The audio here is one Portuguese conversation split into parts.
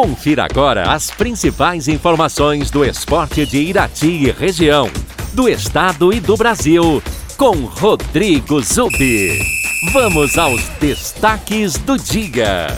Confira agora as principais informações do esporte de Irati e região, do estado e do Brasil, com Rodrigo Zubi. Vamos aos destaques do dia.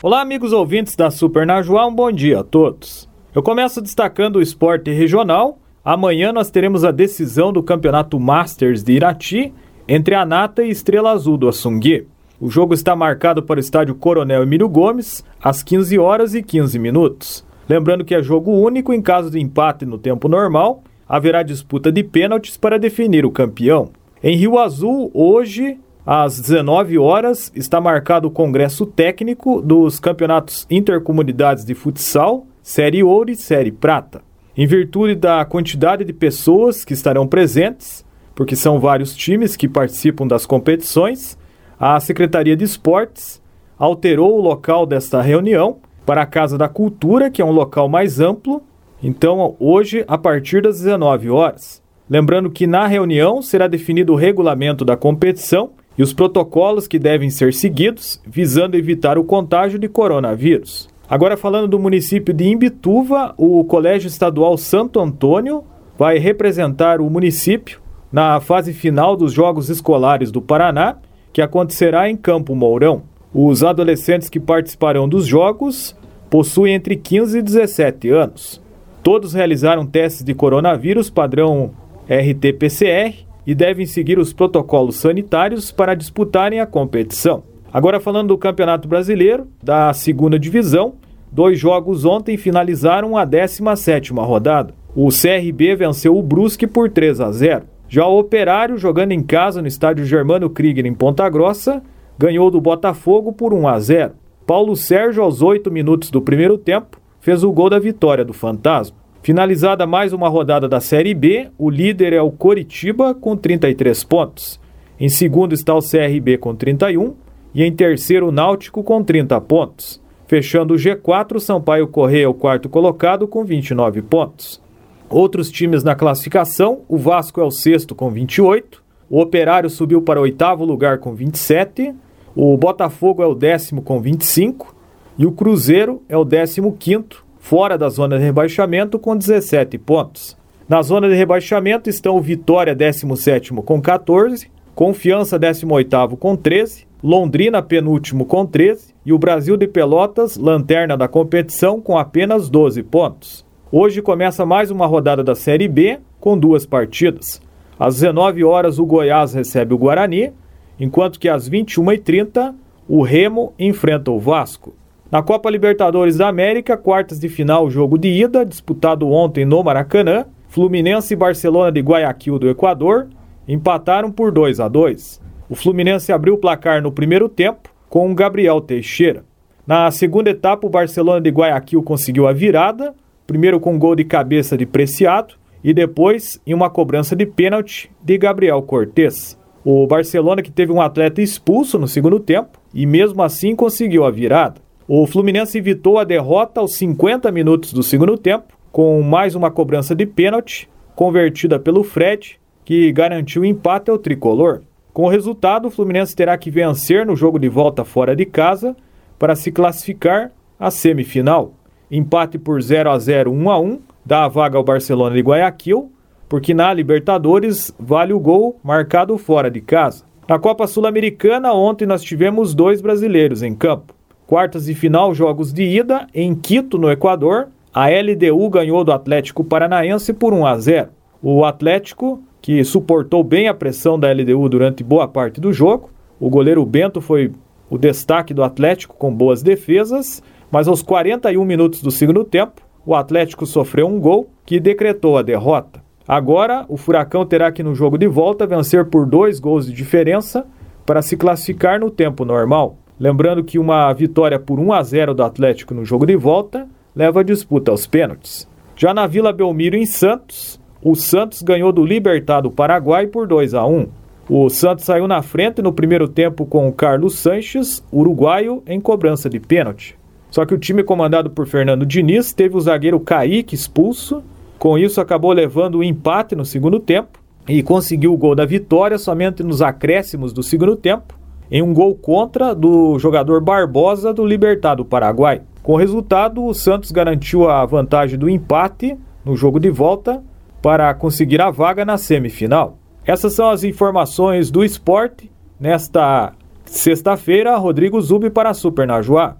Olá, amigos ouvintes da Super Najuá, um bom dia a todos. Eu começo destacando o esporte regional. Amanhã nós teremos a decisão do Campeonato Masters de Irati entre a Nata e Estrela Azul do Assungui. O jogo está marcado para o estádio Coronel Emílio Gomes, às 15 horas e 15 minutos. Lembrando que é jogo único em caso de empate no tempo normal, haverá disputa de pênaltis para definir o campeão. Em Rio Azul, hoje, às 19 horas, está marcado o congresso técnico dos campeonatos intercomunidades de futsal, Série Ouro e Série Prata. Em virtude da quantidade de pessoas que estarão presentes, porque são vários times que participam das competições, a Secretaria de Esportes alterou o local desta reunião para a Casa da Cultura, que é um local mais amplo. Então, hoje, a partir das 19 horas. Lembrando que na reunião será definido o regulamento da competição e os protocolos que devem ser seguidos, visando evitar o contágio de coronavírus. Agora, falando do município de Imbituva, o Colégio Estadual Santo Antônio vai representar o município na fase final dos Jogos Escolares do Paraná, que acontecerá em Campo Mourão. Os adolescentes que participarão dos Jogos possuem entre 15 e 17 anos. Todos realizaram testes de coronavírus padrão RT-PCR e devem seguir os protocolos sanitários para disputarem a competição. Agora falando do Campeonato Brasileiro, da segunda divisão, dois jogos ontem finalizaram a 17ª rodada. O CRB venceu o Brusque por 3 a 0. Já o Operário, jogando em casa no estádio Germano Krieger em Ponta Grossa, ganhou do Botafogo por 1 a 0. Paulo Sérgio, aos 8 minutos do primeiro tempo, fez o gol da vitória do Fantasma. Finalizada mais uma rodada da Série B, o líder é o Coritiba com 33 pontos. Em segundo está o CRB com 31 e em terceiro o Náutico com 30 pontos. Fechando o G4, o Sampaio Correia é o quarto colocado com 29 pontos. Outros times na classificação: o Vasco é o sexto com 28, o Operário subiu para o oitavo lugar com 27, o Botafogo é o décimo com 25 e o Cruzeiro é o décimo quinto, fora da zona de rebaixamento com 17 pontos. Na zona de rebaixamento estão o Vitória 17 com 14, Confiança 18 com 13, Londrina penúltimo com 13 e o Brasil de Pelotas, lanterna da competição, com apenas 12 pontos. Hoje começa mais uma rodada da Série B com duas partidas. Às 19 horas o Goiás recebe o Guarani, enquanto que às 21h30 o Remo enfrenta o Vasco. Na Copa Libertadores da América, quartas de final, jogo de ida, disputado ontem no Maracanã, Fluminense e Barcelona de Guayaquil do Equador empataram por 2 a 2. O Fluminense abriu o placar no primeiro tempo com o Gabriel Teixeira. Na segunda etapa, o Barcelona de Guayaquil conseguiu a virada, primeiro com gol de cabeça de Preciado e depois em uma cobrança de pênalti de Gabriel Cortes. O Barcelona que teve um atleta expulso no segundo tempo e mesmo assim conseguiu a virada. O Fluminense evitou a derrota aos 50 minutos do segundo tempo com mais uma cobrança de pênalti convertida pelo Fred, que garantiu o empate ao tricolor. Com o resultado, o Fluminense terá que vencer no jogo de volta fora de casa para se classificar à semifinal empate por 0 a 0 1 a 1 dá a vaga ao Barcelona de Guayaquil, porque na Libertadores vale o gol marcado fora de casa. Na Copa Sul-Americana, ontem nós tivemos dois brasileiros em campo. Quartas de final, jogos de ida, em Quito, no Equador, a LDU ganhou do Atlético Paranaense por 1 a 0. O Atlético, que suportou bem a pressão da LDU durante boa parte do jogo, o goleiro Bento foi o destaque do Atlético com boas defesas mas aos 41 minutos do segundo tempo, o Atlético sofreu um gol que decretou a derrota. Agora, o Furacão terá que no jogo de volta vencer por dois gols de diferença para se classificar no tempo normal. Lembrando que uma vitória por 1 a 0 do Atlético no jogo de volta leva a disputa aos pênaltis. Já na Vila Belmiro em Santos, o Santos ganhou do Libertado Paraguai por 2 a 1. O Santos saiu na frente no primeiro tempo com o Carlos Sanches, uruguaio, em cobrança de pênalti. Só que o time comandado por Fernando Diniz teve o zagueiro Kaique expulso. Com isso, acabou levando o empate no segundo tempo. e conseguiu o gol da vitória somente nos acréscimos do segundo tempo, em um gol contra do jogador Barbosa do Libertad do Paraguai. Com o resultado, o Santos garantiu a vantagem do empate no jogo de volta para conseguir a vaga na semifinal. Essas são as informações do esporte nesta sexta-feira. Rodrigo Zubi para a Super Najuá.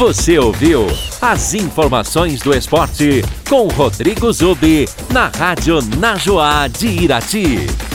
Você ouviu as informações do esporte com Rodrigo Zubi na Rádio Najuá de Irati.